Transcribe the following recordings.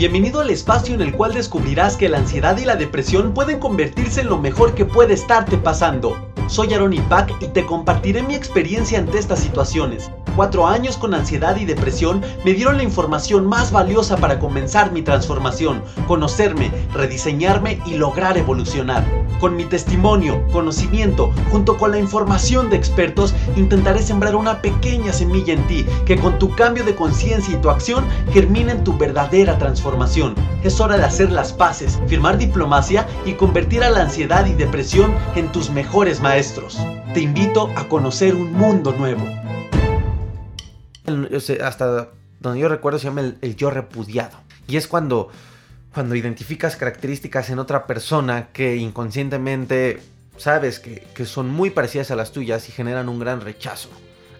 Bienvenido al espacio en el cual descubrirás que la ansiedad y la depresión pueden convertirse en lo mejor que puede estarte pasando. Soy Aaron Ipac y te compartiré mi experiencia ante estas situaciones. Cuatro años con ansiedad y depresión me dieron la información más valiosa para comenzar mi transformación, conocerme, rediseñarme y lograr evolucionar. Con mi testimonio, conocimiento, junto con la información de expertos, intentaré sembrar una pequeña semilla en ti que con tu cambio de conciencia y tu acción germine en tu verdadera transformación. Es hora de hacer las paces, firmar diplomacia y convertir a la ansiedad y depresión en tus mejores maestros. Te invito a conocer un mundo nuevo hasta donde yo recuerdo se llama el, yo repudiado. Y es cuando, cuando identificas características en otra persona que inconscientemente sabes que, que son muy parecidas a las tuyas y generan un gran rechazo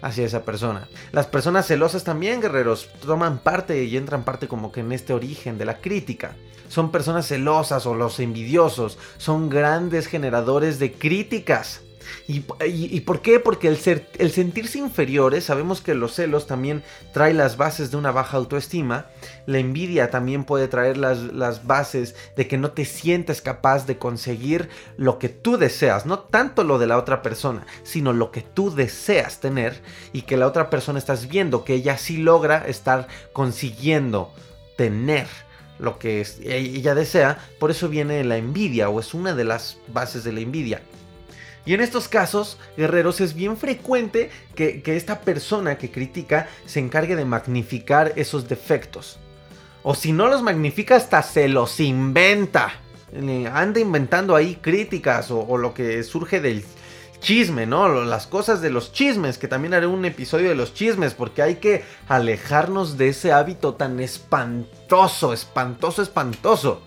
hacia esa persona. Las personas celosas también, guerreros, toman parte y entran parte como que en este origen de la crítica. Son personas celosas o los envidiosos, son grandes generadores de críticas. ¿Y, por qué? Porque el, el sentirse inferiores, sabemos que los celos también trae las bases de una baja autoestima, la envidia también puede traer las, las bases de que no te sientes capaz de conseguir lo que tú deseas, no tanto lo de la otra persona, sino lo que tú deseas tener y que la otra persona estás viendo que ella sí logra estar consiguiendo tener lo que ella desea, por eso viene la envidia o es una de las bases de la envidia. Y en estos casos, guerreros, es bien frecuente que, esta persona que critica se encargue de magnificar esos defectos. O si no los magnifica, hasta se los inventa. Anda inventando ahí críticas o, lo que surge del chisme, ¿no? Las cosas de los chismes, que también haré un episodio de los chismes, porque hay que alejarnos de ese hábito tan espantoso, espantoso, espantoso.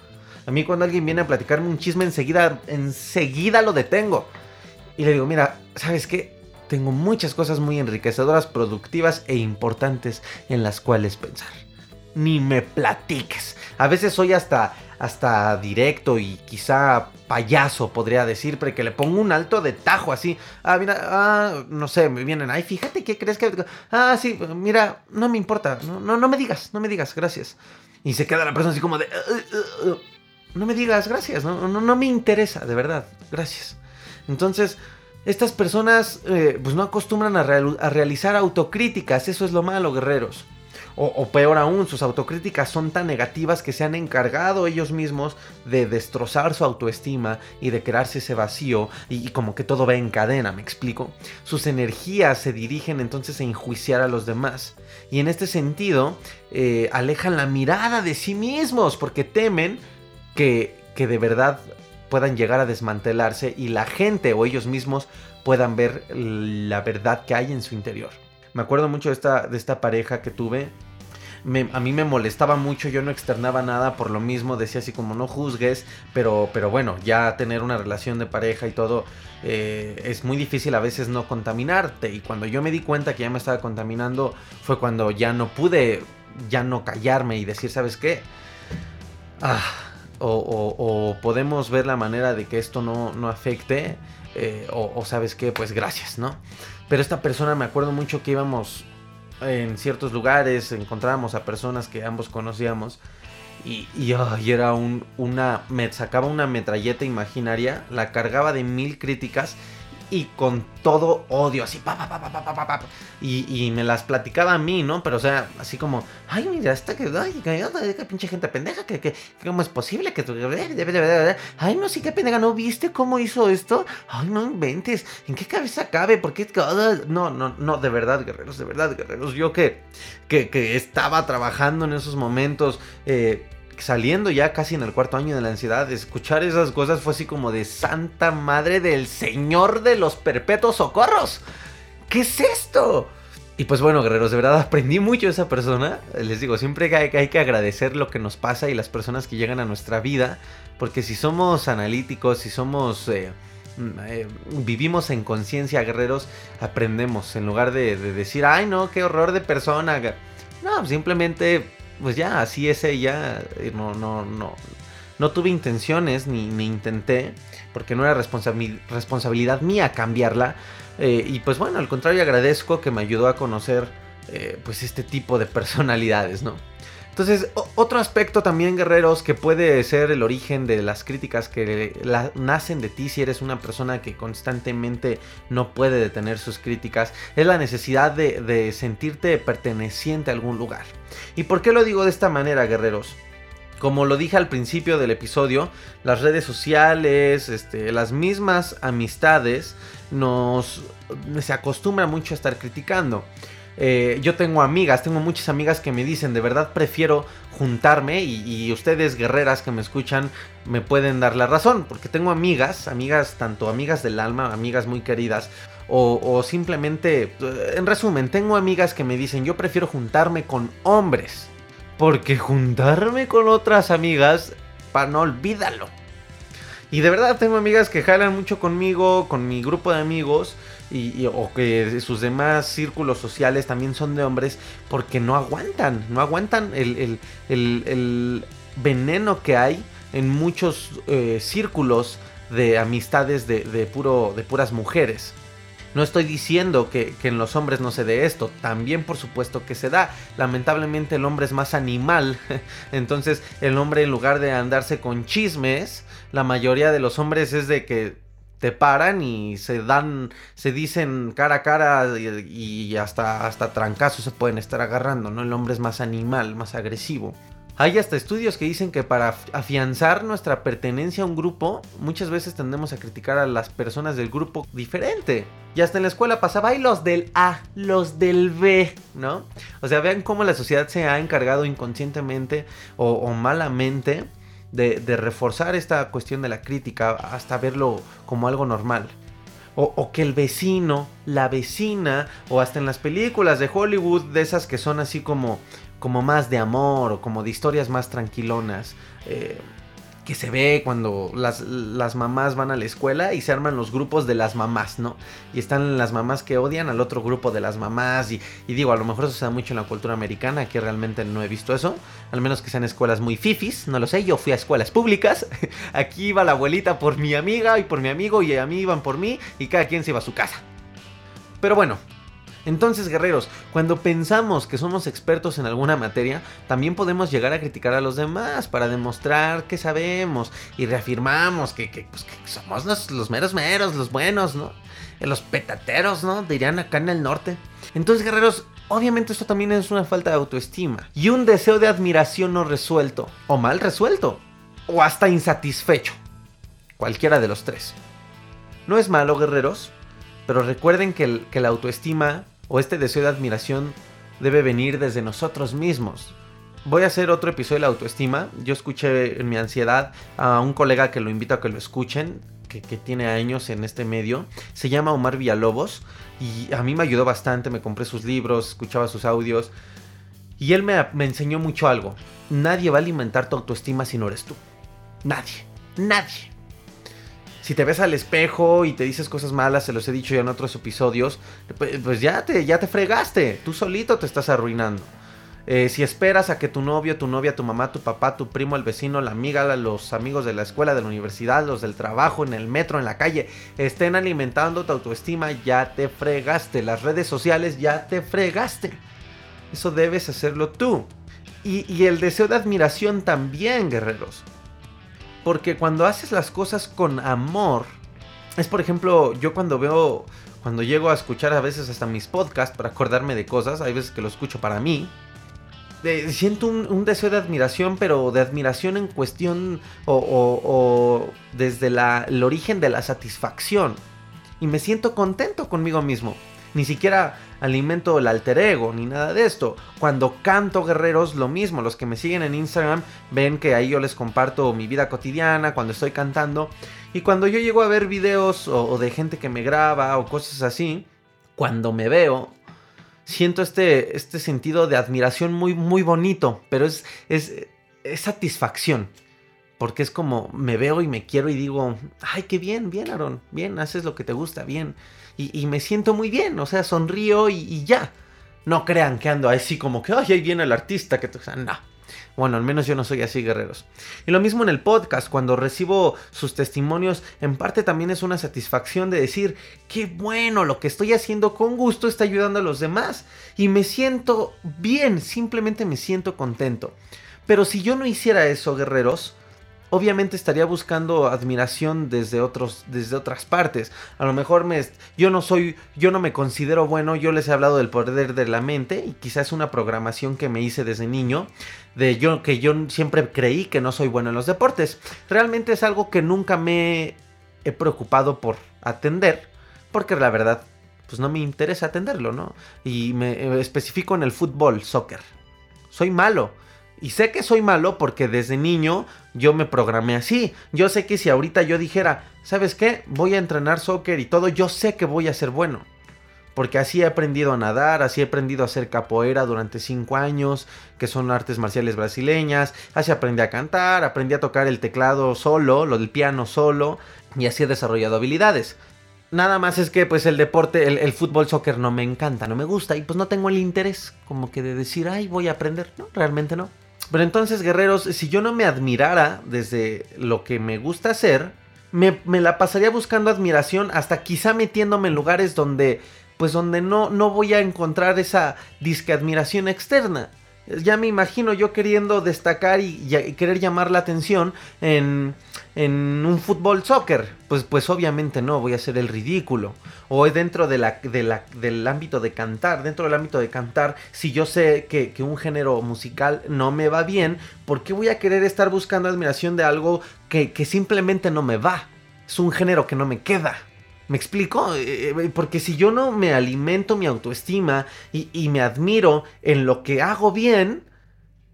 A mí cuando alguien viene a platicarme un chisme, enseguida, enseguida lo detengo. Y le digo, mira, ¿sabes qué? Tengo muchas cosas muy enriquecedoras, productivas e importantes en las cuales pensar. Ni me platiques. A veces soy hasta, hasta directo y quizá payaso, podría decir, pero que le pongo un alto de tajo así. Ah, mira, ah, no sé, me vienen, ay, fíjate, ¿qué crees que...? Ah, sí, mira, no me importa, no, no, no me digas, no me digas, gracias. Y se queda la persona así como de... Uh, uh, uh, no me digas, gracias, no, no, no me interesa, de verdad, gracias. Entonces, estas personas eh, pues no acostumbran a, realizar autocríticas, eso es lo malo, guerreros. O, peor aún, sus autocríticas son tan negativas que se han encargado ellos mismos de destrozar su autoestima y de crearse ese vacío y, como que todo va en cadena, ¿me explico? Sus energías se dirigen entonces a enjuiciar a los demás y en este sentido eh, alejan la mirada de sí mismos porque temen que, que de verdad puedan llegar a desmantelarse y la gente o ellos mismos puedan ver la verdad que hay en su interior. Me acuerdo mucho de esta, de esta pareja que tuve. a mí me molestaba mucho, yo no externaba nada por lo mismo, decía así como no juzgues, pero, pero bueno, ya tener una relación de pareja y todo eh, es muy difícil a veces no contaminarte. Y cuando yo me di cuenta que ya me estaba contaminando fue cuando ya no pude, ya no callarme y decir, ¿sabes qué? Ah, o, podemos ver la manera de que esto no, afecte, eh, o, sabes qué, pues gracias, ¿no? Pero esta persona me acuerdo mucho que íbamos en ciertos lugares, encontrábamos a personas que ambos conocíamos. Y, y, era un, una. Me sacaba una metralleta imaginaria, la cargaba de mil críticas y con todo odio, así, pa, pa, pa, pa, pa, pa, y, y me las platicaba a mí, ¿no? Pero, o sea, así como, ay, mira, esta que, ay, qué pinche gente pendeja, que, que, ¿cómo es posible que tú, ay, no, sí, qué pendeja, ¿no viste cómo hizo esto? Ay, no inventes, ¿en qué cabeza cabe? ¿Por qué? No, no, no, de verdad, guerreros, de verdad, guerreros, yo que, que, que estaba trabajando en esos momentos, eh, saliendo ya casi en el cuarto año de la ansiedad, escuchar esas cosas fue así como de Santa Madre del Señor de los Perpetuos Socorros. ¿Qué es esto? Y pues bueno, guerreros, de verdad aprendí mucho de esa persona. Les digo, siempre hay, hay que agradecer lo que nos pasa y las personas que llegan a nuestra vida. Porque si somos analíticos, si somos... Eh, mm, eh, vivimos en conciencia, guerreros, aprendemos. En lugar de, de, decir, ay no, qué horror de persona. No, simplemente pues ya, así es ella. Eh, no, no, no. No tuve intenciones ni, ni intenté, porque no era responsabilidad mía cambiarla. Eh, y pues bueno, al contrario agradezco que me ayudó a conocer eh, pues este tipo de personalidades, ¿no? Entonces, otro aspecto también, guerreros, que puede ser el origen de las críticas que nacen de ti si eres una persona que constantemente no puede detener sus críticas, es la necesidad de, sentirte perteneciente a algún lugar. ¿Y por qué lo digo de esta manera, guerreros? Como lo dije al principio del episodio, las redes sociales, este, las mismas amistades, nos se acostumbra mucho a estar criticando. Eh, yo tengo amigas, tengo muchas amigas que me dicen, de verdad prefiero juntarme y, ustedes guerreras que me escuchan me pueden dar la razón, porque tengo amigas, amigas, tanto amigas del alma, amigas muy queridas, o, o simplemente, eh, en resumen, tengo amigas que me dicen, yo prefiero juntarme con hombres, porque juntarme con otras amigas, para no olvídalo. Y de verdad tengo amigas que jalan mucho conmigo, con mi grupo de amigos, y, o que sus demás círculos sociales también son de hombres porque no aguantan, no aguantan el, veneno que hay en muchos eh, círculos de amistades de, puro, de puras mujeres. No estoy diciendo que, que, en los hombres no se dé esto, también por supuesto que se da. Lamentablemente el hombre es más animal, entonces el hombre en lugar de andarse con chismes, la mayoría de los hombres es de que te paran y se dan, se dicen cara a cara y, hasta, hasta trancazos se pueden estar agarrando, ¿no? El hombre es más animal, más agresivo. Hay hasta estudios que dicen que para afianzar nuestra pertenencia a un grupo, muchas veces tendemos a criticar a las personas del grupo diferente. Y hasta en la escuela pasaba, hay los del A, los del B, ¿no? O sea, vean cómo la sociedad se ha encargado inconscientemente o, o malamente de, reforzar esta cuestión de la crítica hasta verlo como algo normal. O, que el vecino, la vecina, o hasta en las películas de Hollywood, de esas que son así como, como más de amor o como de historias más tranquilonas. Eh, que se ve cuando las, las, mamás van a la escuela y se arman los grupos de las mamás, ¿no? Y están las mamás que odian al otro grupo de las mamás. Y, digo, a lo mejor eso se da mucho en la cultura americana, que realmente no he visto eso. Al menos que sean escuelas muy fifis, no lo sé. Yo fui a escuelas públicas. Aquí iba la abuelita por mi amiga y por mi amigo y a mí iban por mí y cada quien se iba a su casa. Pero bueno, entonces, guerreros, cuando pensamos que somos expertos en alguna materia, también podemos llegar a criticar a los demás para demostrar que sabemos y reafirmamos que, pues, somos los, meros meros, los buenos, ¿no? Eh, los petateros, ¿no? Dirían acá en el norte. Entonces, guerreros, obviamente esto también es una falta de autoestima y un deseo de admiración no resuelto, o mal resuelto, o hasta insatisfecho. Cualquiera de los tres. No es malo, guerreros, pero recuerden que, que la autoestima o este deseo de admiración debe venir desde nosotros mismos. Voy a hacer otro episodio de la autoestima. Yo escuché en mi ansiedad a un colega que lo invito a que lo escuchen, que, tiene años en este medio. Se llama Omar Villalobos y a mí me ayudó bastante. Me compré sus libros, escuchaba sus audios. Y él me, me enseñó mucho algo. Nadie va a alimentar tu autoestima si no eres tú. Nadie. Nadie si te ves al espejo y te dices cosas malas, se los he dicho ya en otros episodios, pues ya te, ya te fregaste, tú solito te estás arruinando. Eh, si esperas a que tu novio, tu novia, tu mamá, tu papá, tu primo, el vecino, la amiga, los amigos de la escuela, de la universidad, los del trabajo, en el metro, en la calle, estén alimentando tu autoestima, ya te fregaste. Las redes sociales ya te fregaste. Eso debes hacerlo tú. Y el deseo de admiración también, guerreros. Porque cuando haces las cosas con amor, es por ejemplo, yo cuando veo, cuando llego a escuchar a veces hasta mis podcasts para acordarme de cosas, hay veces que lo escucho para mí, siento un, deseo de admiración, pero de admiración en cuestión o, desde el origen de la satisfacción. Y me siento contento conmigo mismo. Ni siquiera alimento el alter ego ni nada de esto. Cuando canto guerreros, lo mismo. Los que me siguen en Instagram ven que ahí yo les comparto mi vida cotidiana cuando estoy cantando. Y cuando yo llego a ver videos o, de gente que me graba o cosas así, cuando me veo, siento este, este sentido de admiración muy, muy bonito. Pero es, es, es satisfacción. Porque es como me veo y me quiero y digo, ay, qué bien, bien, Aaron, bien, haces lo que te gusta, bien y, me siento muy bien, o sea, sonrío y, ya. No crean que ando así como que, ay, ahí viene el artista, que, o sea, no. Bueno, al menos yo no soy así, guerreros. Y lo mismo en el podcast, cuando recibo sus testimonios, en parte también es una satisfacción de decir, qué bueno, lo que estoy haciendo con gusto está ayudando a los demás. Y me siento bien, simplemente me siento contento. Pero si yo no hiciera eso, guerreros, obviamente estaría buscando admiración desde otros desde otras partes. A lo mejor me yo no soy yo no me considero bueno, yo les he hablado del poder de la mente y quizás una programación que me hice desde niño de yo que yo siempre creí que no soy bueno en los deportes. Realmente es algo que nunca me he preocupado por atender, porque la verdad pues no me interesa atenderlo, ¿no? Y me especifico en el fútbol, soccer. Soy malo y sé que soy malo porque desde niño yo me programé así. Yo sé que si ahorita yo dijera, ¿sabes qué? Voy a entrenar soccer y todo, yo sé que voy a ser bueno. Porque así he aprendido a nadar, así he aprendido a hacer capoeira durante 5 años, que son artes marciales brasileñas. Así aprendí a cantar, aprendí a tocar el teclado solo, lo del piano solo, y así he desarrollado habilidades. Nada más es que pues el deporte, el, el, fútbol, soccer no me encanta, no me gusta y pues no tengo el interés como que de decir, ay, voy a aprender. No, realmente no. Pero entonces, guerreros, si yo no me admirara desde lo que me gusta hacer, me, la pasaría buscando admiración hasta quizá metiéndome en lugares donde, pues donde no, no voy a encontrar esa disque admiración externa. Ya me imagino yo queriendo destacar y, querer llamar la atención en, en, un fútbol soccer. Pues, pues obviamente no, voy a hacer el ridículo. O dentro de la, del ámbito de cantar, dentro del ámbito de cantar, si yo sé que, que, un género musical no me va bien, ¿por qué voy a querer estar buscando admiración de algo que, que simplemente no me va? Es un género que no me queda. ¿Me explico? Eh, eh, porque si yo no me alimento mi autoestima y, me admiro en lo que hago bien,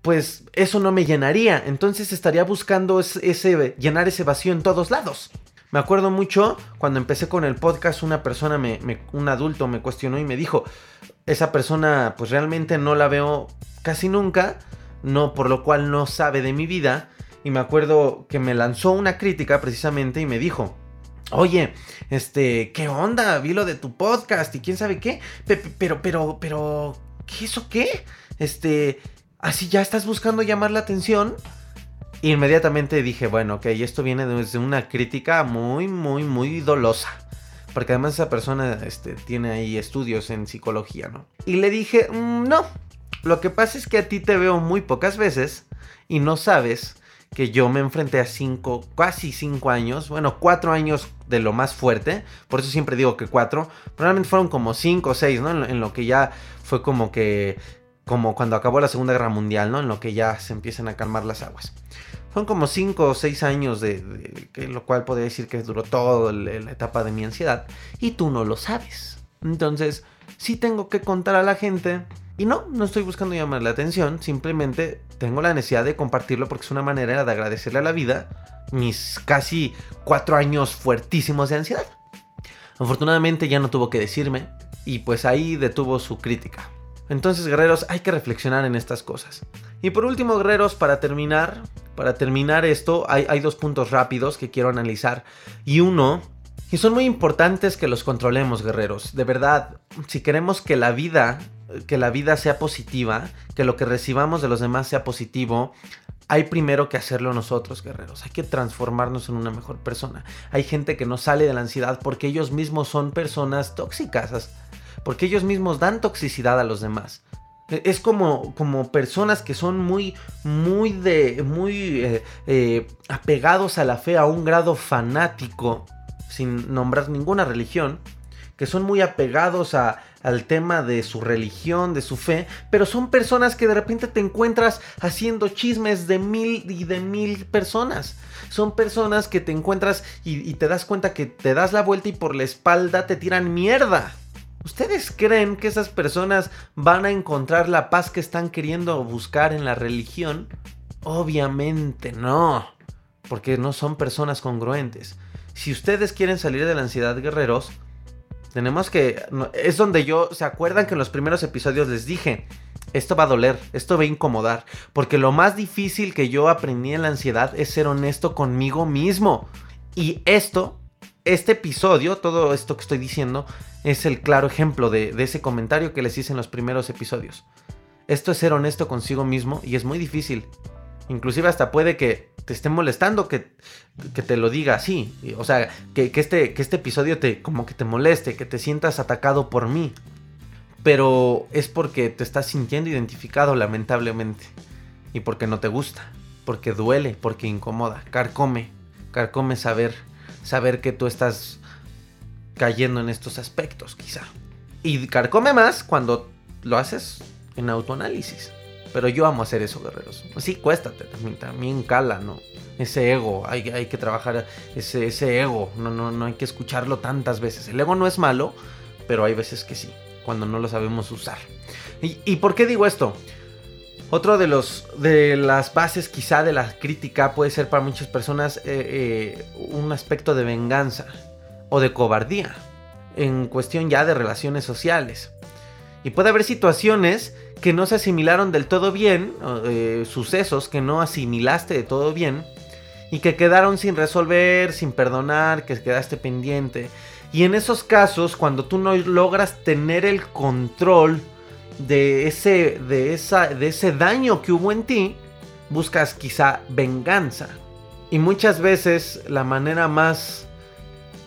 pues eso no me llenaría. Entonces estaría buscando ese, llenar ese vacío en todos lados. Me acuerdo mucho cuando empecé con el podcast, una persona, me, un adulto me cuestionó y me dijo, esa persona pues realmente no la veo casi nunca, no por lo cual no sabe de mi vida. Y me acuerdo que me lanzó una crítica precisamente y me dijo, Oye, este, ¿qué onda? Vi lo de tu podcast y quién sabe qué. Pero, pero, pero, ¿qué eso qué? Este, así ya estás buscando llamar la atención. Inmediatamente dije, bueno, ok, esto viene desde una crítica muy, muy, muy dolosa. Porque además esa persona este, tiene ahí estudios en psicología, ¿no? Y le dije, mm, no, lo que pasa es que a ti te veo muy pocas veces y no sabes que yo me enfrenté a cinco, casi cinco años, bueno, cuatro años de lo más fuerte, por eso siempre digo que cuatro, probablemente fueron como cinco o seis, ¿no? En lo, que ya fue como que, como cuando acabó la Segunda Guerra Mundial, ¿no? En lo que ya se empiezan a calmar las aguas. Fueron como cinco o seis años de, lo cual podría decir que duró toda la etapa de mi ansiedad, y tú no lo sabes. Entonces, sí tengo que contar a la gente y no, no estoy buscando llamar la atención, simplemente tengo la necesidad de compartirlo porque es una manera de agradecerle a la vida mis casi cuatro años fuertísimos de ansiedad. Afortunadamente ya no tuvo que decirme y pues ahí detuvo su crítica. Entonces guerreros hay que reflexionar en estas cosas. Y por último guerreros para terminar, para terminar esto hay, dos puntos rápidos que quiero analizar. Y uno y son muy importantes que los controlemos, guerreros. De verdad, si queremos que la vida, que la vida sea positiva, que lo que recibamos de los demás sea positivo, hay primero que hacerlo nosotros, guerreros. Hay que transformarnos en una mejor persona. Hay gente que no sale de la ansiedad porque ellos mismos son personas tóxicas, porque ellos mismos dan toxicidad a los demás. Es como, como personas que son muy, muy de, muy eh, eh, apegados a la fe a un grado fanático sin nombrar ninguna religión, que son muy apegados a, al tema de su religión, de su fe, pero son personas que de repente te encuentras haciendo chismes de mil y de mil personas. Son personas que te encuentras y te das cuenta que te das la vuelta y por la espalda te tiran mierda. ¿Ustedes creen que esas personas van a encontrar la paz que están queriendo buscar en la religión? Obviamente no, porque no son personas congruentes si ustedes quieren salir de la ansiedad, guerreros, tenemos que... Es donde yo... ¿Se acuerdan que en los primeros episodios les dije? Esto va a doler, esto va a incomodar, porque lo más difícil que yo aprendí en la ansiedad es ser honesto conmigo mismo. Y esto, este episodio, todo esto que estoy diciendo, es el claro ejemplo de, ese comentario que les hice en los primeros episodios. Esto es ser honesto consigo mismo y es muy difícil. Inclusive hasta puede que te esté molestando que, que te lo diga así. O sea, que, este, que este episodio te como que te moleste, que te sientas atacado por mí. Pero es porque te estás sintiendo identificado lamentablemente. Y porque no te gusta. Porque duele, porque incomoda. Carcome. Carcome saber, saber que tú estás cayendo en estos aspectos quizá. Y carcome más cuando lo haces en autoanálisis. Pero yo amo hacer eso, guerreros. Sí, cuéstate, también, también cala, ¿no? Ese ego, hay, hay que trabajar ese, ese ego, no, no, no hay que escucharlo tantas veces. El ego no es malo, pero hay veces que sí, cuando no lo sabemos usar. ¿Y, por qué digo esto? Otro de los de las bases quizá de la crítica puede ser para muchas personas eh, eh, un aspecto de venganza o de cobardía en cuestión ya de relaciones sociales. Y puede haber situaciones que no se asimilaron del todo bien, eh, sucesos que no asimilaste de todo bien y que quedaron sin resolver, sin perdonar, que quedaste pendiente. Y en esos casos, cuando tú no logras tener el control de ese, de esa, de ese daño que hubo en ti, buscas quizá venganza. Y muchas veces la manera más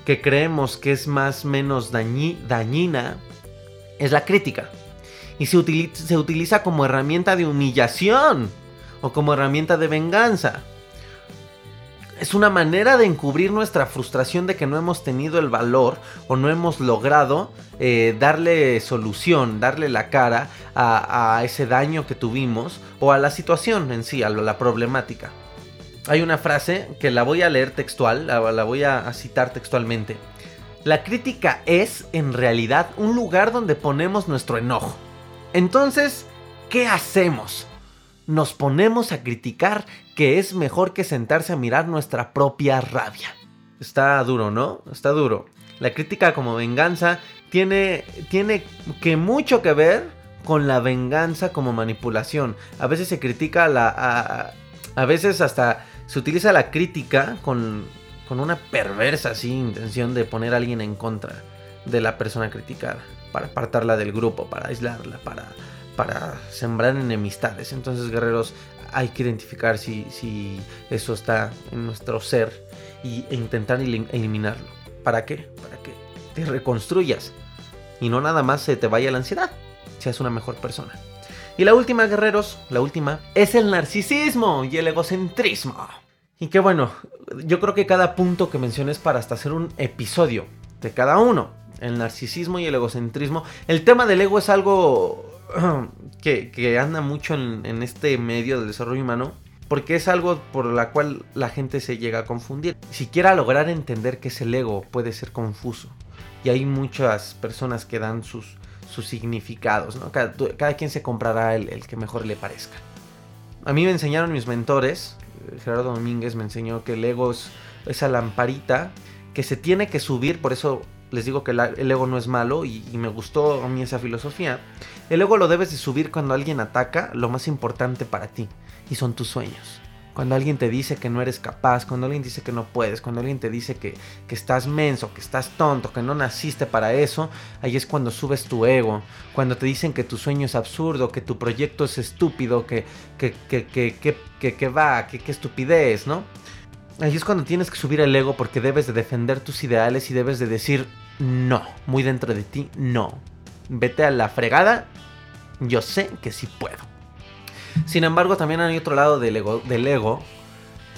que creemos que es más menos dañina es la crítica y se se utiliza como herramienta de humillación o como herramienta de venganza. Es una manera de encubrir nuestra frustración de que no hemos tenido el valor o no hemos logrado eh, darle solución, darle la cara a, ese daño que tuvimos o a la situación en sí, a la problemática. Hay una frase que la voy a leer textual, la voy a citar textualmente. La crítica es, en realidad, un lugar donde ponemos nuestro enojo. Entonces, ¿qué hacemos? Nos ponemos a criticar que es mejor que sentarse a mirar nuestra propia rabia. Está duro, ¿no? Está duro. La crítica como venganza tiene, tiene que mucho que ver con la venganza como manipulación. A veces se critica la... A, a veces hasta se utiliza la crítica con, con una perversa así, intención de poner a alguien en contra de la persona criticada para apartarla del grupo, para aislarla, para, para sembrar enemistades. Entonces, guerreros, hay que identificar si, si eso está en nuestro ser y, e intentar eliminarlo. ¿Para qué? Para que te reconstruyas y no nada más se te vaya la ansiedad, seas una mejor persona. Y la última, guerreros, la última, es el narcisismo y el egocentrismo. Y que bueno, yo creo que cada punto que mencioné es para hasta hacer un episodio de cada uno el narcisismo y el egocentrismo. El tema del ego es algo que, anda mucho en, este medio del desarrollo humano. Porque es algo por la cual la gente se llega a confundir. Siquiera lograr entender que es el ego puede ser confuso. Y hay muchas personas que dan sus, sus significados. Cada, quien se comprará el, el que mejor le parezca. A mí me enseñaron mis mentores. Gerardo Domínguez me enseñó que el ego es esa lamparita que se tiene que subir, por eso les digo que el ego no es malo y, me gustó a mí esa filosofía. El ego lo debes de subir cuando alguien ataca lo más importante para ti y son tus sueños. Cuando alguien te dice que no eres capaz, cuando alguien dice que no puedes, cuando alguien te dice que, estás menso, que estás tonto, que no naciste para eso, ahí es cuando subes tu ego. Cuando te dicen que tu sueño es absurdo, que tu proyecto es estúpido, que, que, que, que, que va, que, qué estupidez, ¿no? Ahí es cuando tienes que subir el ego porque debes de defender tus ideales y debes de decir no, muy dentro de ti, no. Vete a la fregada, yo sé que sí puedo. Sin embargo, también hay otro lado del ego, del ego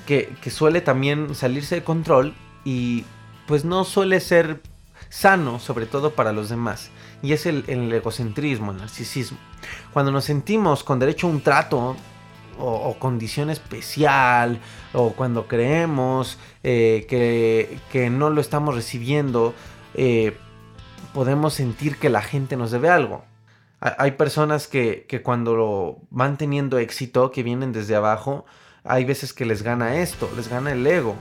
que, suele también salirse de control y pues no suele ser sano, sobre todo para los demás. Y es el, egocentrismo, el narcisismo. Cuando nos sentimos con derecho a un trato o, condición especial, o cuando creemos eh, que, que, no lo estamos recibiendo, eh, podemos sentir que la gente nos debe algo. Hay personas que, cuando lo van teniendo éxito, que vienen desde abajo, hay veces que les gana esto, les gana el ego.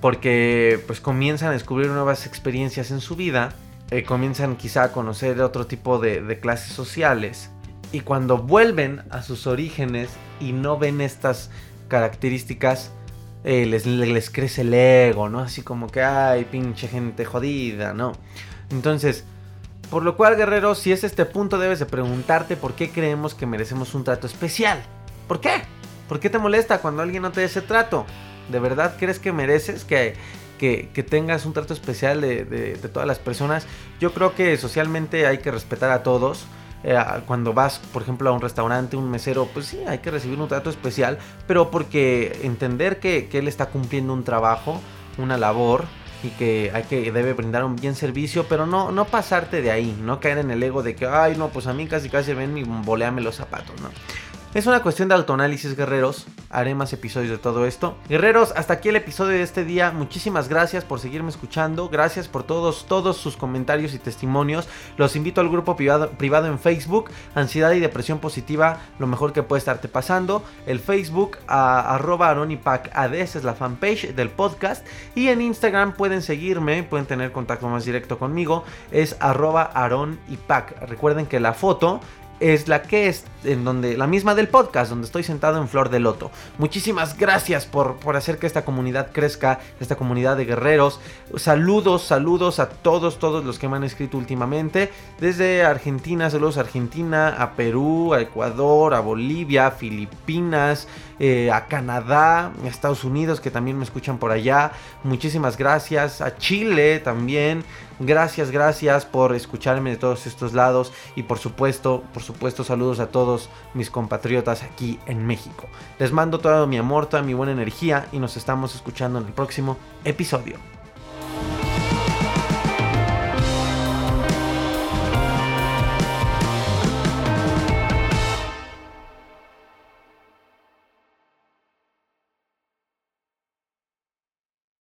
Porque pues comienzan a descubrir nuevas experiencias en su vida, eh, comienzan quizá a conocer otro tipo de, clases sociales. Y cuando vuelven a sus orígenes y no ven estas características, eh, les, crece el ego, ¿no? Así como que, ay, pinche gente jodida, ¿no? Entonces, Por lo cual, guerreros, si es este punto, debes de preguntarte por qué creemos que merecemos un trato especial. ¿Por qué? ¿Por qué te molesta cuando alguien no te dé ese trato? ¿De verdad crees que mereces que, que, tengas un trato especial de, de, todas las personas? Yo creo que socialmente hay que respetar a todos. Eh, cuando vas, por ejemplo, a un restaurante, un mesero, pues sí, hay que recibir un trato especial, pero porque entender que, que él está cumpliendo un trabajo, una labor, y que hay que debe brindar un bien servicio, pero no no pasarte de ahí, no caer en el ego de que ay, no, pues a mí casi casi ven y boleame los zapatos, ¿no? Es una cuestión de autoanálisis, guerreros. Haré más episodios de todo esto. Guerreros, hasta aquí el episodio de este día. Muchísimas gracias por seguirme escuchando. Gracias por todos, todos sus comentarios y testimonios. Los invito al grupo privado, en Facebook. Ansiedad y depresión positiva, lo mejor que puede estarte pasando. El Facebook, a, arroba es la fanpage del podcast. Y en Instagram pueden seguirme, pueden tener contacto más directo conmigo. Es arroba Recuerden que la foto es la que es en donde la misma del podcast donde estoy sentado en Flor de Loto. Muchísimas gracias por, por hacer que esta comunidad crezca, esta comunidad de guerreros. Saludos, saludos a todos, todos los que me han escrito últimamente. Desde Argentina, saludos a Argentina, a Perú, a Ecuador, a Bolivia, a Filipinas, eh, a Canadá, a Estados Unidos que también me escuchan por allá. Muchísimas gracias. A Chile también. Gracias, gracias por escucharme de todos estos lados y por supuesto, por supuesto, saludos a todos mis compatriotas aquí en México. Les mando todo mi amor, toda mi buena energía y nos estamos escuchando en el próximo episodio.